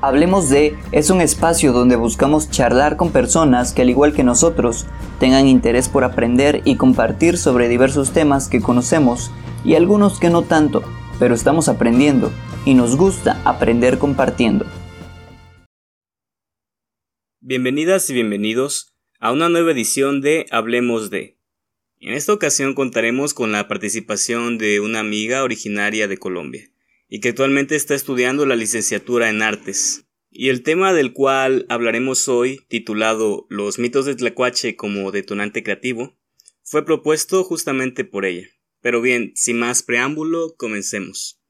Hablemos de es un espacio donde buscamos charlar con personas que al igual que nosotros tengan interés por aprender y compartir sobre diversos temas que conocemos y algunos que no tanto, pero estamos aprendiendo y nos gusta aprender compartiendo. Bienvenidas y bienvenidos a una nueva edición de Hablemos de. En esta ocasión contaremos con la participación de una amiga originaria de Colombia y que actualmente está estudiando la licenciatura en artes. Y el tema del cual hablaremos hoy, titulado Los mitos de Tlacuache como detonante creativo, fue propuesto justamente por ella. Pero bien, sin más preámbulo, comencemos.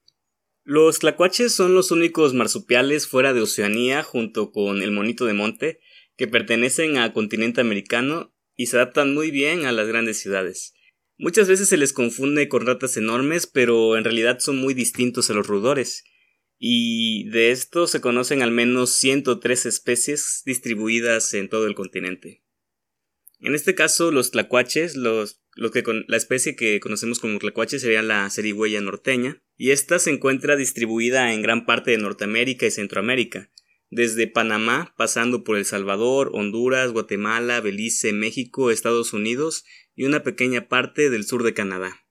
Los tlacuaches son los únicos marsupiales fuera de Oceanía junto con el monito de monte que pertenecen al continente americano y se adaptan muy bien a las grandes ciudades. Muchas veces se les confunde con ratas enormes, pero en realidad son muy distintos a los roedores. Y de estos se conocen al menos 103 especies distribuidas en todo el continente. En este caso, los tlacuaches, los, que la especie que conocemos como tlacuaches sería la cerigüeya norteña, y esta se encuentra distribuida en gran parte de Norteamérica y Centroamérica, desde Panamá, pasando por El Salvador, Honduras, Guatemala, Belice, México, Estados Unidos y una pequeña parte del sur de Canadá.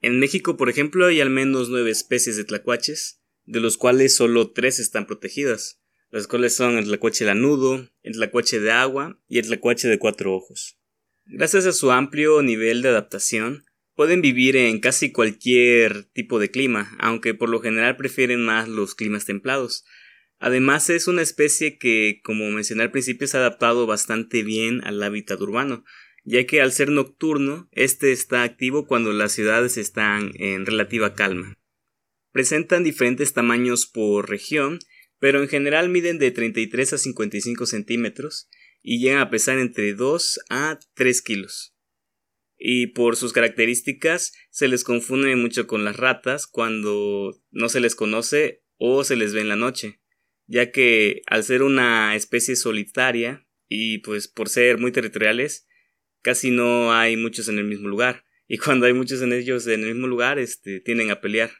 En México, por ejemplo, hay al menos nueve especies de tlacuaches, de los cuales solo tres están protegidas, las cuales son el tlacuache lanudo, el tlacuache de agua y el tlacuache de cuatro ojos. Gracias a su amplio nivel de adaptación, pueden vivir en casi cualquier tipo de clima, aunque por lo general prefieren más los climas templados. Además es una especie que, como mencioné al principio, se ha adaptado bastante bien al hábitat urbano, ya que al ser nocturno, este está activo cuando las ciudades están en relativa calma. Presentan diferentes tamaños por región, pero en general miden de 33 a 55 centímetros y llegan a pesar entre 2 a 3 kilos. Y por sus características se les confunde mucho con las ratas cuando no se les conoce o se les ve en la noche, ya que al ser una especie solitaria y pues por ser muy territoriales, casi no hay muchos en el mismo lugar. Y cuando hay muchos en ellos en el mismo lugar, este, tienden a pelear.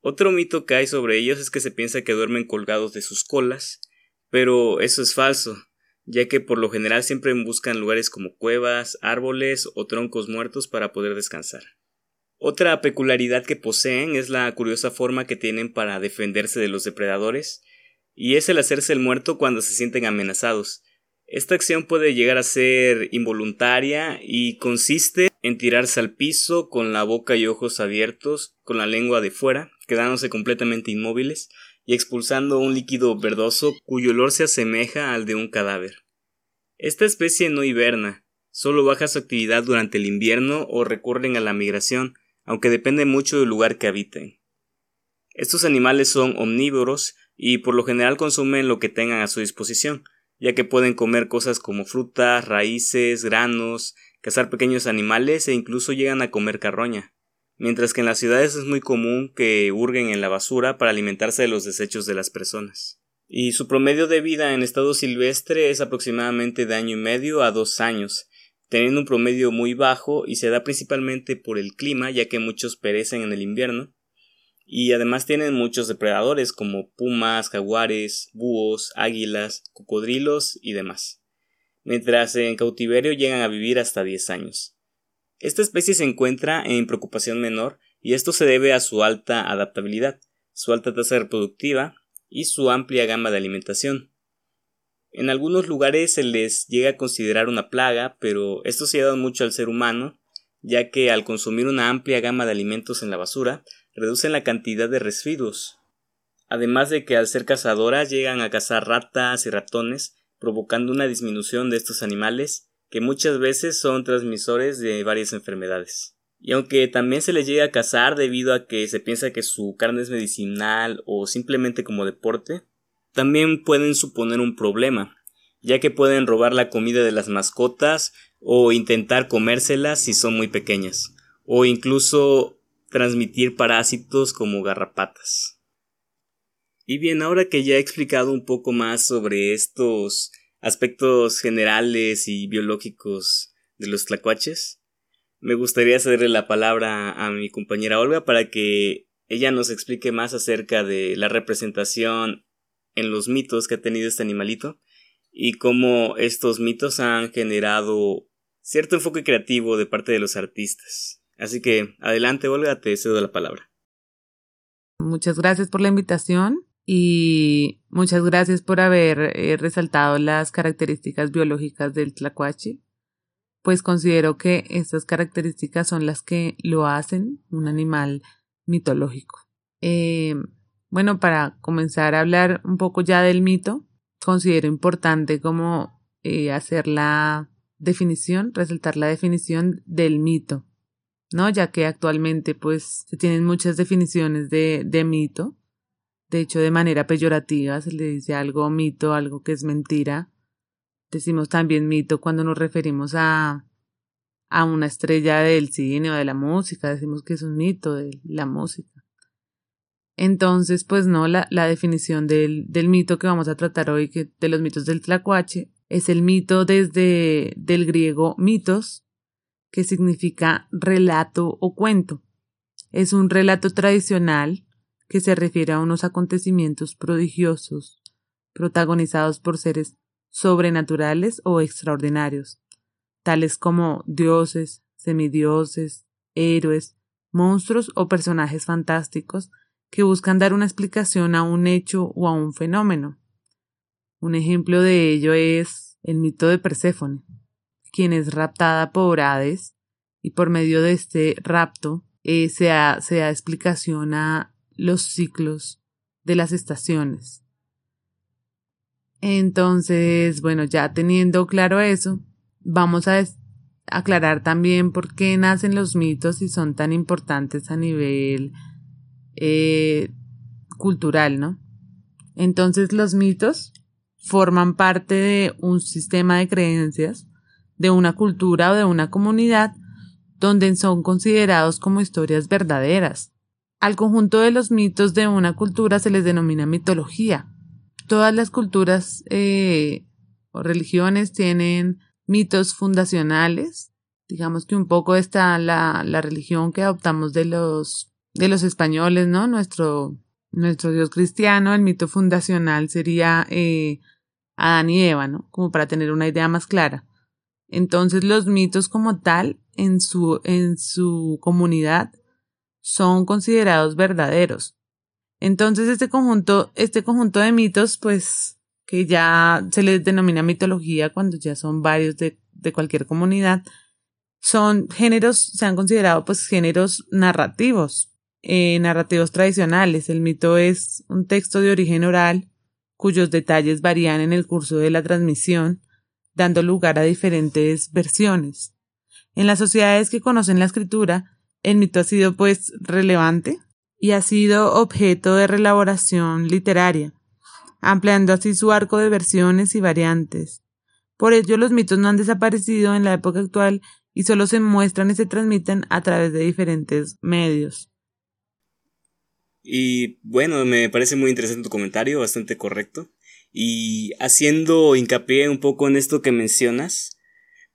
Otro mito que hay sobre ellos es que se piensa que duermen colgados de sus colas, pero eso es falso, ya que por lo general siempre buscan lugares como cuevas, árboles o troncos muertos para poder descansar. Otra peculiaridad que poseen es la curiosa forma que tienen para defenderse de los depredadores, y es el hacerse el muerto cuando se sienten amenazados, esta acción puede llegar a ser involuntaria y consiste en tirarse al piso con la boca y ojos abiertos, con la lengua de fuera, quedándose completamente inmóviles y expulsando un líquido verdoso cuyo olor se asemeja al de un cadáver. Esta especie no hiberna, solo baja su actividad durante el invierno o recurren a la migración, aunque depende mucho del lugar que habiten. Estos animales son omnívoros y por lo general consumen lo que tengan a su disposición, ya que pueden comer cosas como frutas, raíces, granos, cazar pequeños animales e incluso llegan a comer carroña, mientras que en las ciudades es muy común que hurguen en la basura para alimentarse de los desechos de las personas. Y su promedio de vida en estado silvestre es aproximadamente de año y medio a dos años, teniendo un promedio muy bajo y se da principalmente por el clima, ya que muchos perecen en el invierno, y además tienen muchos depredadores como pumas, jaguares, búhos, águilas, cocodrilos y demás. Mientras en cautiverio llegan a vivir hasta 10 años. Esta especie se encuentra en preocupación menor y esto se debe a su alta adaptabilidad, su alta tasa reproductiva y su amplia gama de alimentación. En algunos lugares se les llega a considerar una plaga, pero esto se ha dado mucho al ser humano, ya que al consumir una amplia gama de alimentos en la basura, reducen la cantidad de residuos. Además de que al ser cazadoras llegan a cazar ratas y ratones, provocando una disminución de estos animales que muchas veces son transmisores de varias enfermedades. Y aunque también se les llega a cazar debido a que se piensa que su carne es medicinal o simplemente como deporte, también pueden suponer un problema, ya que pueden robar la comida de las mascotas o intentar comérselas si son muy pequeñas, o incluso transmitir parásitos como garrapatas. Y bien, ahora que ya he explicado un poco más sobre estos aspectos generales y biológicos de los tlacuaches, me gustaría cederle la palabra a mi compañera Olga para que ella nos explique más acerca de la representación en los mitos que ha tenido este animalito y cómo estos mitos han generado cierto enfoque creativo de parte de los artistas. Así que adelante, Olga, te cedo la palabra. Muchas gracias por la invitación y muchas gracias por haber eh, resaltado las características biológicas del tlacuache, pues considero que estas características son las que lo hacen un animal mitológico. Eh, bueno, para comenzar a hablar un poco ya del mito, considero importante como eh, hacer la definición, resaltar la definición del mito, ¿no? Ya que actualmente pues se tienen muchas definiciones de, de mito. De hecho, de manera peyorativa se le dice algo mito, algo que es mentira. Decimos también mito cuando nos referimos a, a una estrella del cine o de la música. Decimos que es un mito de la música. Entonces, pues no, la, la definición del, del, mito que vamos a tratar hoy, que de los mitos del tlacuache, es el mito desde del griego mitos, que significa relato o cuento. Es un relato tradicional que se refiere a unos acontecimientos prodigiosos, protagonizados por seres sobrenaturales o extraordinarios, tales como dioses, semidioses, héroes, monstruos o personajes fantásticos que buscan dar una explicación a un hecho o a un fenómeno. Un ejemplo de ello es el mito de Perséfone, quien es raptada por Hades y por medio de este rapto eh, se, da, explicación a los ciclos de las estaciones. Entonces, bueno, ya teniendo claro eso, vamos a aclarar también por qué nacen los mitos y son tan importantes a nivel eh, cultural, ¿no? Entonces los mitos forman parte de un sistema de creencias, de una cultura o de una comunidad donde son considerados como historias verdaderas. Al conjunto de los mitos de una cultura se les denomina mitología. Todas las culturas eh, o religiones tienen mitos fundacionales. Digamos que un poco está la, la religión que adoptamos de los de los españoles, ¿no? Nuestro, nuestro Dios cristiano, el mito fundacional sería eh, Adán y Eva, ¿no? Como para tener una idea más clara. Entonces los mitos como tal en su, en su comunidad son considerados verdaderos. Entonces este conjunto, este conjunto de mitos, pues, que ya se les denomina mitología cuando ya son varios de, de cualquier comunidad, son géneros, se han considerado pues géneros narrativos, eh, narrativos tradicionales. El mito es un texto de origen oral cuyos detalles varían en el curso de la transmisión, dando lugar a diferentes versiones. En las sociedades que conocen la escritura, el mito ha sido pues relevante y ha sido objeto de relaboración literaria, ampliando así su arco de versiones y variantes. Por ello los mitos no han desaparecido en la época actual y solo se muestran y se transmiten a través de diferentes medios. Y bueno, me parece muy interesante tu comentario, bastante correcto. Y haciendo hincapié un poco en esto que mencionas,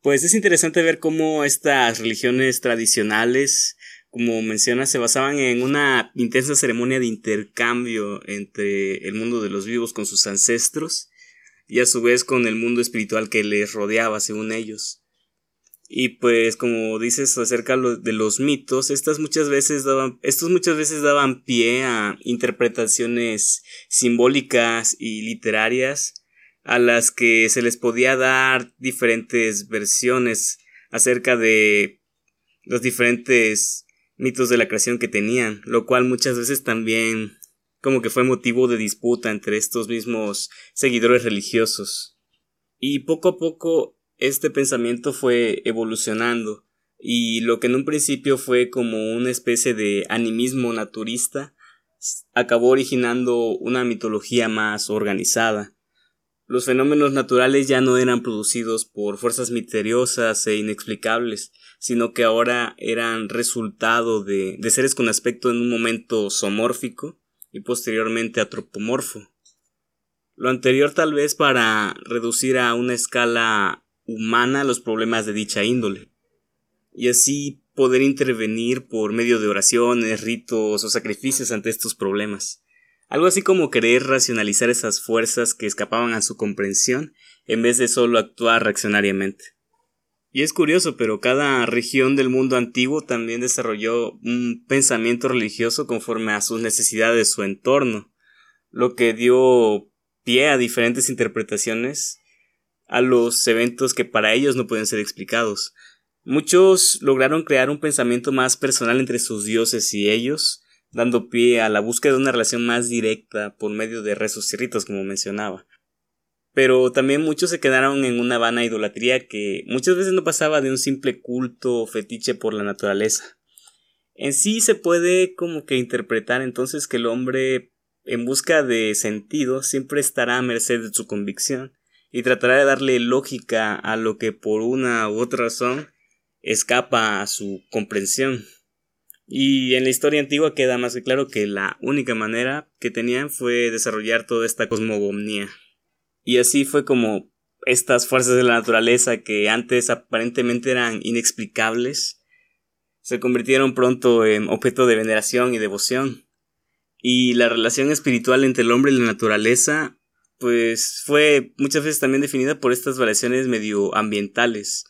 pues es interesante ver cómo estas religiones tradicionales, como mencionas, se basaban en una intensa ceremonia de intercambio entre el mundo de los vivos con sus ancestros y a su vez con el mundo espiritual que les rodeaba, según ellos. Y pues como dices acerca de los mitos, estas muchas veces daban, estos muchas veces daban pie a interpretaciones simbólicas y literarias a las que se les podía dar diferentes versiones acerca de los diferentes mitos de la creación que tenían, lo cual muchas veces también como que fue motivo de disputa entre estos mismos seguidores religiosos. Y poco a poco este pensamiento fue evolucionando y lo que en un principio fue como una especie de animismo naturista acabó originando una mitología más organizada. Los fenómenos naturales ya no eran producidos por fuerzas misteriosas e inexplicables, sino que ahora eran resultado de, de seres con aspecto en un momento somórfico y posteriormente atropomorfo. Lo anterior tal vez para reducir a una escala humana los problemas de dicha índole, y así poder intervenir por medio de oraciones, ritos o sacrificios ante estos problemas. Algo así como querer racionalizar esas fuerzas que escapaban a su comprensión en vez de solo actuar reaccionariamente. Y es curioso, pero cada región del mundo antiguo también desarrolló un pensamiento religioso conforme a sus necesidades de su entorno, lo que dio pie a diferentes interpretaciones a los eventos que para ellos no pueden ser explicados. Muchos lograron crear un pensamiento más personal entre sus dioses y ellos, dando pie a la búsqueda de una relación más directa por medio de rezos y ritos, como mencionaba. Pero también muchos se quedaron en una vana idolatría que muchas veces no pasaba de un simple culto o fetiche por la naturaleza. En sí se puede como que interpretar entonces que el hombre en busca de sentido siempre estará a merced de su convicción y tratará de darle lógica a lo que por una u otra razón escapa a su comprensión. Y en la historia antigua queda más que claro que la única manera que tenían fue desarrollar toda esta cosmogonía. Y así fue como estas fuerzas de la naturaleza que antes aparentemente eran inexplicables se convirtieron pronto en objeto de veneración y devoción. Y la relación espiritual entre el hombre y la naturaleza pues fue muchas veces también definida por estas variaciones medioambientales.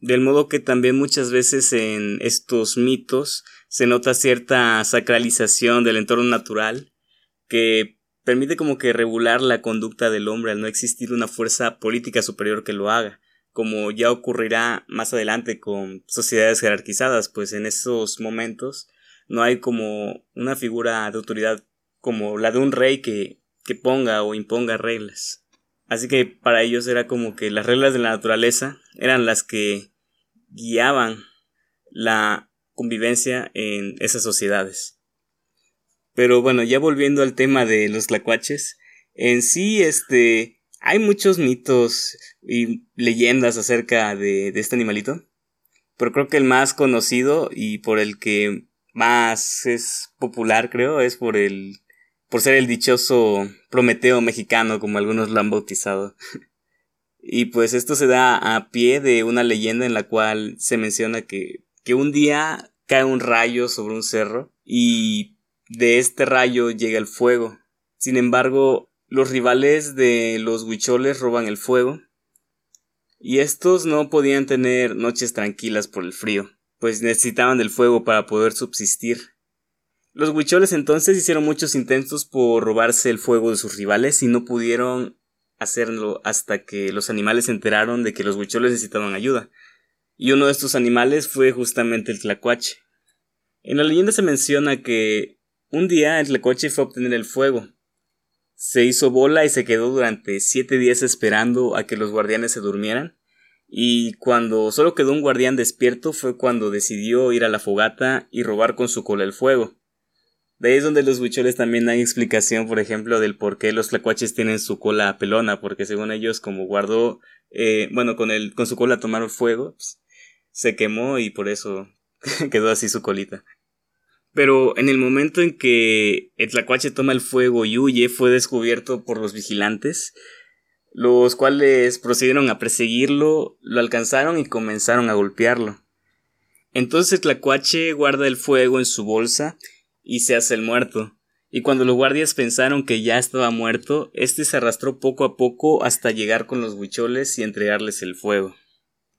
Del modo que también muchas veces en estos mitos se nota cierta sacralización del entorno natural que permite como que regular la conducta del hombre al no existir una fuerza política superior que lo haga, como ya ocurrirá más adelante con sociedades jerarquizadas, pues en esos momentos no hay como una figura de autoridad como la de un rey que que ponga o imponga reglas. Así que para ellos era como que las reglas de la naturaleza eran las que guiaban la convivencia en esas sociedades. Pero bueno, ya volviendo al tema de los tlacuaches, en sí este hay muchos mitos y leyendas acerca de, de este animalito, pero creo que el más conocido y por el que más es popular creo es por el por ser el dichoso Prometeo mexicano, como algunos lo han bautizado. y pues esto se da a pie de una leyenda en la cual se menciona que, que un día cae un rayo sobre un cerro y de este rayo llega el fuego. Sin embargo, los rivales de los huicholes roban el fuego y estos no podían tener noches tranquilas por el frío, pues necesitaban del fuego para poder subsistir. Los huicholes entonces hicieron muchos intentos por robarse el fuego de sus rivales y no pudieron hacerlo hasta que los animales se enteraron de que los huicholes necesitaban ayuda. Y uno de estos animales fue justamente el tlacuache. En la leyenda se menciona que un día el tlacuache fue a obtener el fuego. Se hizo bola y se quedó durante siete días esperando a que los guardianes se durmieran. Y cuando solo quedó un guardián despierto fue cuando decidió ir a la fogata y robar con su cola el fuego. De ahí es donde los huicholes también dan explicación, por ejemplo, del por qué los tlacuaches tienen su cola pelona, porque según ellos, como guardó, eh, bueno, con, el, con su cola tomaron fuego, pues, se quemó y por eso quedó así su colita. Pero en el momento en que el tlacuache toma el fuego y huye, fue descubierto por los vigilantes, los cuales procedieron a perseguirlo, lo alcanzaron y comenzaron a golpearlo. Entonces el tlacuache guarda el fuego en su bolsa y se hace el muerto. Y cuando los guardias pensaron que ya estaba muerto, este se arrastró poco a poco hasta llegar con los huicholes y entregarles el fuego.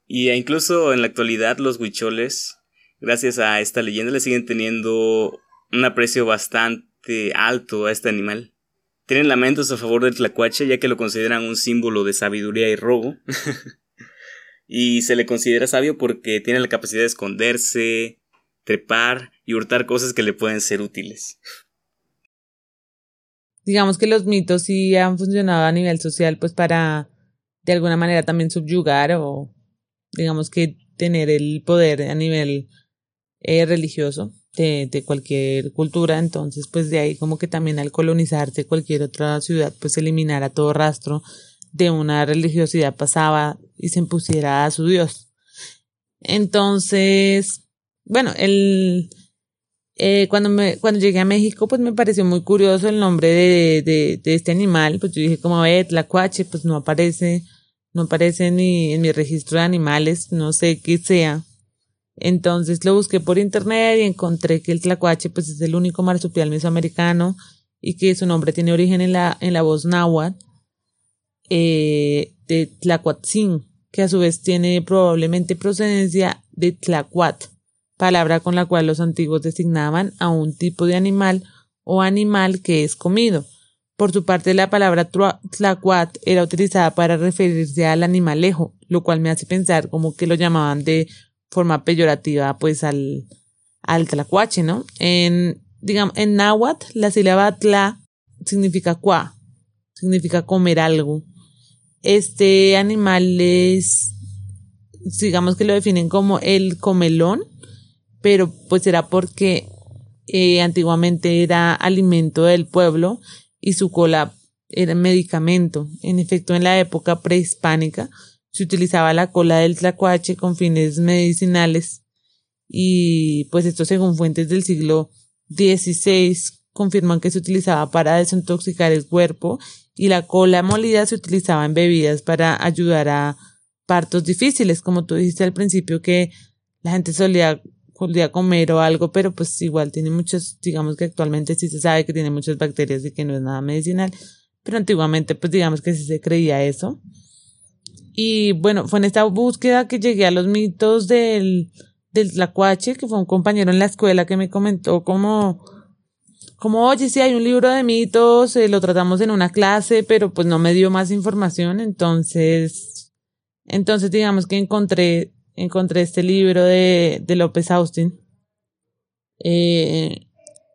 Y e incluso en la actualidad los huicholes, gracias a esta leyenda, le siguen teniendo un aprecio bastante alto a este animal. Tienen lamentos a favor del tlacuache ya que lo consideran un símbolo de sabiduría y robo. y se le considera sabio porque tiene la capacidad de esconderse, trepar y hurtar cosas que le pueden ser útiles. Digamos que los mitos sí han funcionado a nivel social, pues para de alguna manera también subyugar o digamos que tener el poder a nivel eh, religioso de, de, cualquier cultura, entonces pues de ahí como que también al colonizarse cualquier otra ciudad, pues eliminara todo rastro de una religiosidad pasaba y se impusiera a su Dios. Entonces, bueno, el, eh, cuando, me, cuando llegué a México, pues me pareció muy curioso el nombre de, de, de este animal. Pues yo dije, como ve, tlacuache, pues no aparece, no aparece ni en mi registro de animales, no sé qué sea. Entonces lo busqué por internet y encontré que el tlacuache, pues es el único marsupial mesoamericano y que su nombre tiene origen en la, en la voz náhuatl eh, de Tlacuatzin, que a su vez tiene probablemente procedencia de Tlacuat, palabra con la cual los antiguos designaban a un tipo de animal o animal que es comido. Por su parte, la palabra tlacuat era utilizada para referirse al animalejo, lo cual me hace pensar como que lo llamaban de forma peyorativa pues al, al tlacuache, ¿no? En, digamos, en náhuatl, la sílaba tla significa cua, significa comer algo. Este animal es, digamos que lo definen como el comelón, pero pues era porque eh, antiguamente era alimento del pueblo y su cola era medicamento. En efecto, en la época prehispánica se utilizaba la cola del tlacuache con fines medicinales y pues esto según fuentes del siglo XVI confirman que se utilizaba para desintoxicar el cuerpo y la cola molida se utilizaba en bebidas para ayudar a partos difíciles, como tú dijiste al principio que la gente solía podría comer o algo, pero pues igual tiene muchos, digamos que actualmente sí se sabe que tiene muchas bacterias y que no es nada medicinal, pero antiguamente pues digamos que sí se creía eso. Y bueno, fue en esta búsqueda que llegué a los mitos del, del tlacuache, que fue un compañero en la escuela que me comentó como, como, oye, sí hay un libro de mitos, eh, lo tratamos en una clase, pero pues no me dio más información, entonces, entonces digamos que encontré encontré este libro de, de López Austin, eh,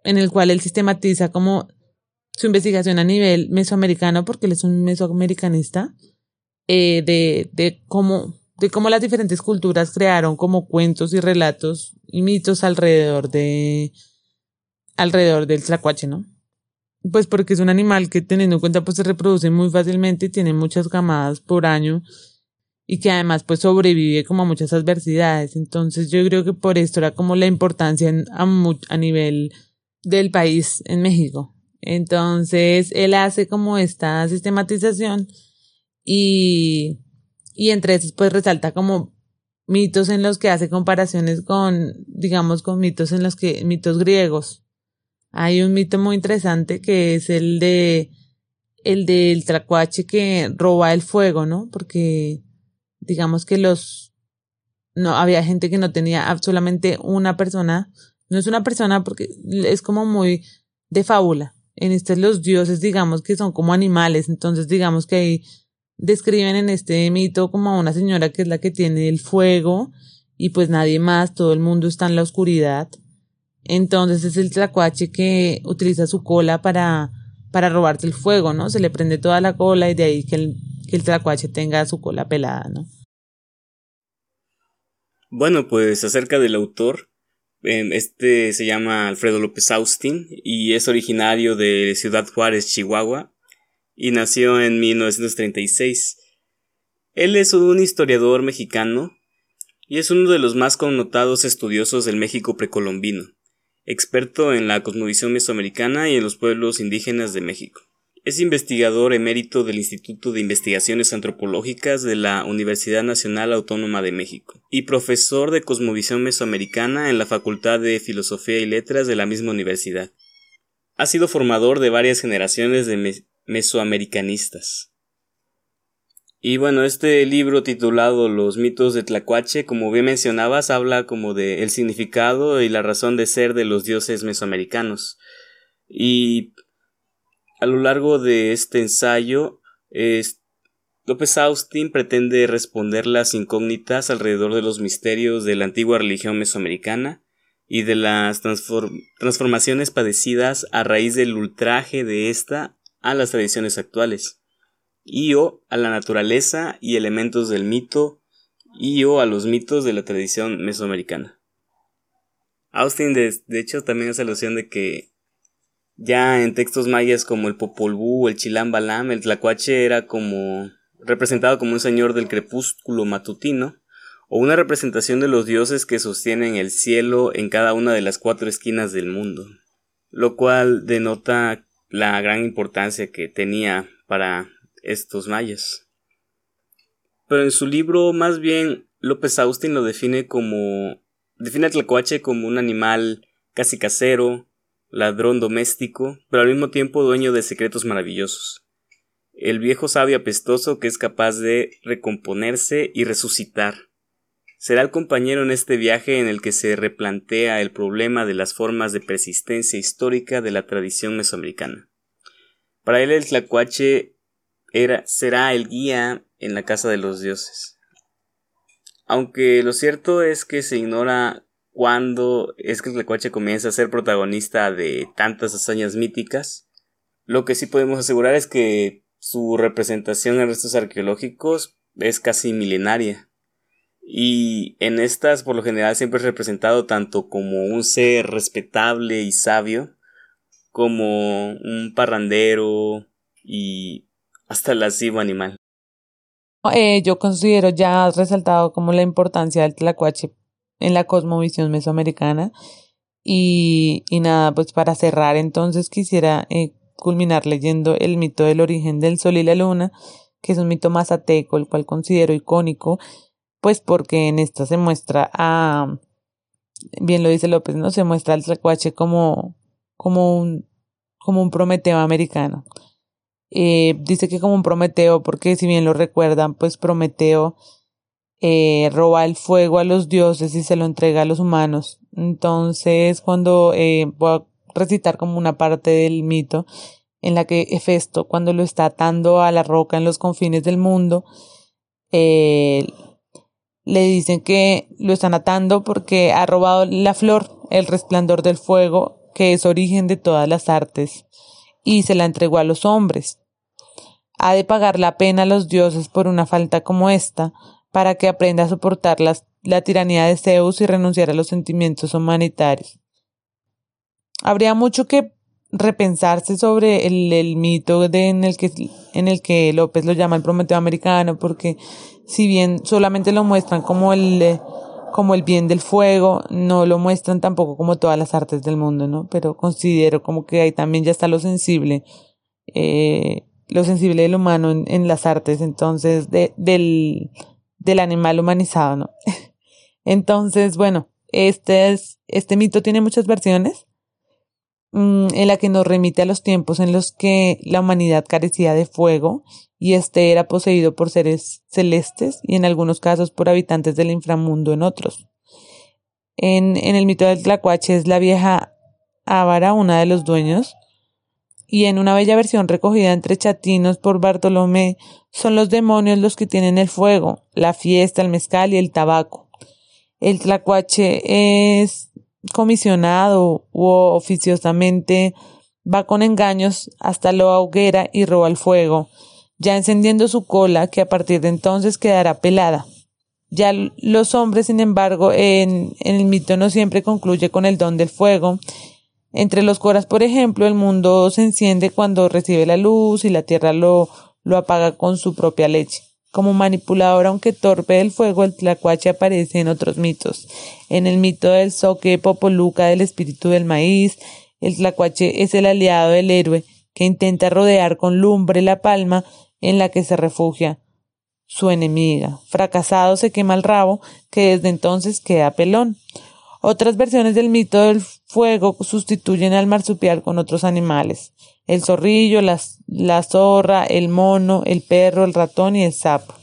en el cual él sistematiza como su investigación a nivel mesoamericano, porque él es un mesoamericanista, eh, de, de cómo de cómo las diferentes culturas crearon como cuentos y relatos y mitos alrededor de alrededor del tlacuache, ¿no? Pues porque es un animal que teniendo en cuenta pues se reproduce muy fácilmente y tiene muchas camadas por año y que además pues sobrevive como a muchas adversidades. Entonces yo creo que por esto era como la importancia a, a nivel del país en México. Entonces él hace como esta sistematización y, y entre esos pues resalta como mitos en los que hace comparaciones con, digamos, con mitos en los que, mitos griegos. Hay un mito muy interesante que es el de, el del tracuache que roba el fuego, ¿no? Porque digamos que los, no, había gente que no tenía solamente una persona, no es una persona porque es como muy de fábula. En este los dioses, digamos que son como animales, entonces digamos que ahí describen en este mito como a una señora que es la que tiene el fuego y pues nadie más, todo el mundo está en la oscuridad. Entonces es el tlacuache que utiliza su cola para, para robarte el fuego, ¿no? Se le prende toda la cola y de ahí que el, que el tlacuache tenga su cola pelada, ¿no? Bueno, pues acerca del autor, em, este se llama Alfredo López Austin y es originario de Ciudad Juárez, Chihuahua, y nació en 1936. Él es un historiador mexicano y es uno de los más connotados estudiosos del México precolombino, experto en la cosmovisión mesoamericana y en los pueblos indígenas de México. Es investigador emérito del Instituto de Investigaciones Antropológicas de la Universidad Nacional Autónoma de México y profesor de Cosmovisión Mesoamericana en la Facultad de Filosofía y Letras de la misma universidad. Ha sido formador de varias generaciones de mesoamericanistas. Y bueno, este libro titulado Los mitos de Tlacuache, como bien mencionabas, habla como de el significado y la razón de ser de los dioses mesoamericanos. Y a lo largo de este ensayo, López Austin pretende responder las incógnitas alrededor de los misterios de la antigua religión mesoamericana y de las transformaciones padecidas a raíz del ultraje de ésta a las tradiciones actuales, y o a la naturaleza y elementos del mito, y o a los mitos de la tradición mesoamericana. Austin, de, de hecho, también hace alusión de que ya en textos mayas como el Popol Vuh, el Chilam Balam, el Tlacuache era como representado como un señor del crepúsculo matutino, o una representación de los dioses que sostienen el cielo en cada una de las cuatro esquinas del mundo, lo cual denota la gran importancia que tenía para estos mayas. Pero en su libro, más bien, López Austin lo define como. define al tlacuache como un animal casi casero, ladrón doméstico, pero al mismo tiempo dueño de secretos maravillosos. El viejo sabio apestoso que es capaz de recomponerse y resucitar. Será el compañero en este viaje en el que se replantea el problema de las formas de persistencia histórica de la tradición mesoamericana. Para él el tlacuache será el guía en la casa de los dioses. Aunque lo cierto es que se ignora cuándo es que el tlacuache comienza a ser protagonista de tantas hazañas míticas, lo que sí podemos asegurar es que su representación en restos arqueológicos es casi milenaria. Y en estas, por lo general, siempre es representado tanto como un ser respetable y sabio, como un parrandero y hasta lascivo animal. Eh, yo considero, ya has resaltado como la importancia del tlacuache en la cosmovisión mesoamericana. Y, y nada, pues para cerrar entonces quisiera eh, culminar leyendo el mito del origen del sol y la luna, que es un mito mazateco, el cual considero icónico, pues porque en esta se muestra a, bien lo dice López, ¿no? Se muestra al tlacuache como, como un, como un Prometeo americano. Eh, dice que como un Prometeo, porque si bien lo recuerdan, pues Prometeo eh, roba el fuego a los dioses y se lo entrega a los humanos. Entonces, cuando eh, voy a recitar como una parte del mito en la que Hefesto, cuando lo está atando a la roca en los confines del mundo, eh, le dicen que lo están atando porque ha robado la flor, el resplandor del fuego, que es origen de todas las artes, y se la entregó a los hombres. Ha de pagar la pena a los dioses por una falta como esta, para que aprenda a soportar la tiranía de Zeus y renunciar a los sentimientos humanitarios. Habría mucho que repensarse sobre el, mito en, el que, en el que López lo llama el Prometeo americano, porque si bien solamente lo muestran como el, como el bien del fuego, no lo muestran tampoco como todas las artes del mundo, ¿no? Pero considero como que ahí también ya está lo sensible, eh, lo sensible del humano en, las artes, entonces, de, del, del animal humanizado, ¿no? Entonces, bueno, este, es, este mito tiene muchas versiones mm, en la que nos remite a los tiempos en los que la humanidad carecía de fuego y este era poseído por seres celestes y en algunos casos por habitantes del inframundo en otros. En, en el mito del Tlacuache es la vieja Ávara, una de los dueños, y en una bella versión recogida entre chatinos por Bartolomé, son los demonios los que tienen el fuego, la fiesta, el mezcal y el tabaco. El tlacuache es comisionado o oficiosamente va con engaños hasta la hoguera y roba el fuego, ya encendiendo su cola que a partir de entonces quedará pelada. Ya los hombres, sin embargo, en, en el mito no siempre concluye con el don del fuego entre los coras, por ejemplo, el mundo se enciende cuando recibe la luz y la tierra lo, lo apaga con su propia leche. Como manipulador, aunque torpe del fuego, el tlacuache aparece en otros mitos. En el mito del soque popoluca del espíritu del maíz, el tlacuache es el aliado del héroe que intenta rodear con lumbre la palma en la que se refugia su enemiga. Fracasado se quema el rabo, que desde entonces queda pelón. Otras versiones del mito del fuego sustituyen al marsupial con otros animales. El zorrillo, la, la zorra, el mono, el perro, el ratón y el sapo.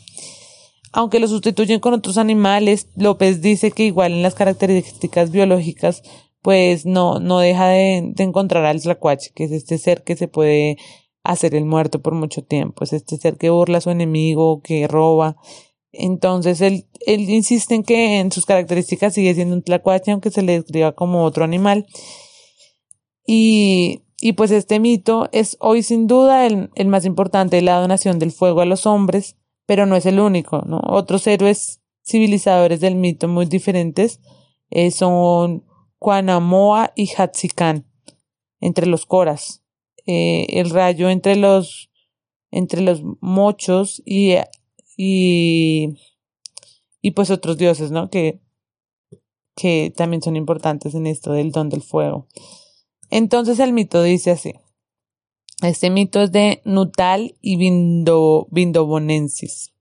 Aunque lo sustituyen con otros animales, López dice que igual en las características biológicas, pues no, no deja de, de encontrar al tlacuache, que es este ser que se puede hacer el muerto por mucho tiempo, es este ser que burla a su enemigo, que roba, entonces él, él insiste en que en sus características sigue siendo un tlacuache, aunque se le describa como otro animal. Y, y pues este mito es hoy sin duda el, el más importante de la donación del fuego a los hombres, pero no es el único, ¿no? Otros héroes civilizadores del mito muy diferentes eh, son Quanamoa y Hatzikan, entre los coras. Eh, el rayo entre los, entre los mochos y y, y pues otros dioses, ¿no? Que, que también son importantes en esto del don del fuego. Entonces el mito dice así. Este mito es de Nutal y Vindo, Vindobonensis.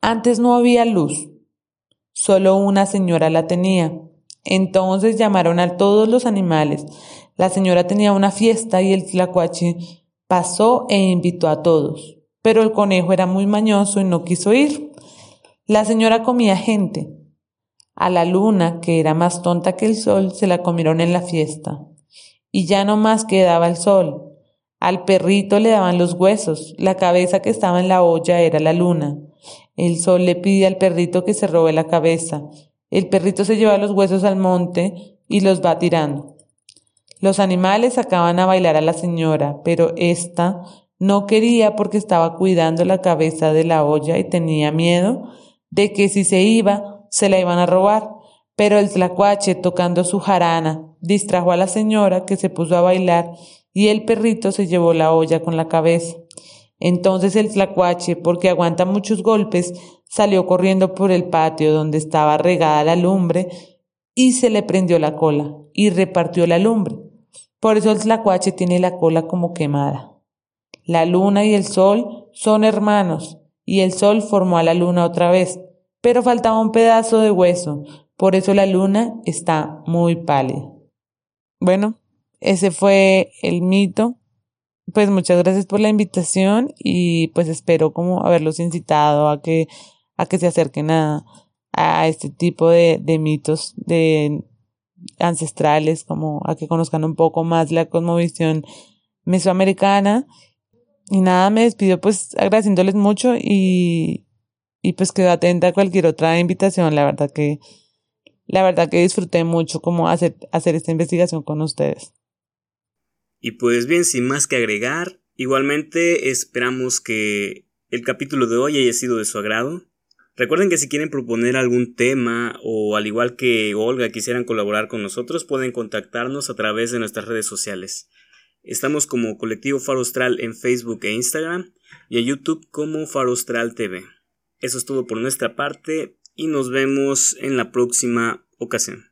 Antes no había luz, solo una señora la tenía. Entonces llamaron a todos los animales, La señora tenía una fiesta y el tlacuache pasó e invitó a todos, pero el conejo era muy mañoso y no quiso ir. La señora comía gente. A la luna, que era más tonta que el sol, se la comieron en la fiesta. Y ya no más quedaba el sol. Al perrito le daban los huesos, la cabeza que estaba en la olla era la luna. El sol le pide al perrito que se robe la cabeza. El perrito se lleva los huesos al monte y los va tirando. Los animales sacaban a bailar a la señora, pero ésta no quería porque estaba cuidando la cabeza de la olla y tenía miedo de que si se iba se la iban a robar. Pero el tlacuache, tocando su jarana, distrajo a la señora que se puso a bailar y el perrito se llevó la olla con la cabeza. Entonces el tlacuache, porque aguanta muchos golpes, salió corriendo por el patio donde estaba regada la lumbre y se le prendió la cola y repartió la lumbre. Por eso el tlacuache tiene la cola como quemada. La luna y el sol son hermanos y el sol formó a la luna otra vez, pero faltaba un pedazo de hueso, por eso la luna está muy pálida. Bueno, ese fue el mito. Pues muchas gracias por la invitación y pues espero como haberlos incitado a que, a que se acerquen a, a este tipo de, de mitos de ancestrales, como a que conozcan un poco más la cosmovisión mesoamericana. Y nada, me despido pues agradeciéndoles mucho y, y pues quedo atenta a cualquier otra invitación. La verdad que, la verdad que disfruté mucho como hacer, hacer esta investigación con ustedes. Y pues bien, sin más que agregar, igualmente esperamos que el capítulo de hoy haya sido de su agrado. Recuerden que si quieren proponer algún tema o al igual que Olga quisieran colaborar con nosotros, pueden contactarnos a través de nuestras redes sociales. Estamos como Colectivo Farostral en Facebook e Instagram y en YouTube como Farostral TV. Eso es todo por nuestra parte y nos vemos en la próxima ocasión.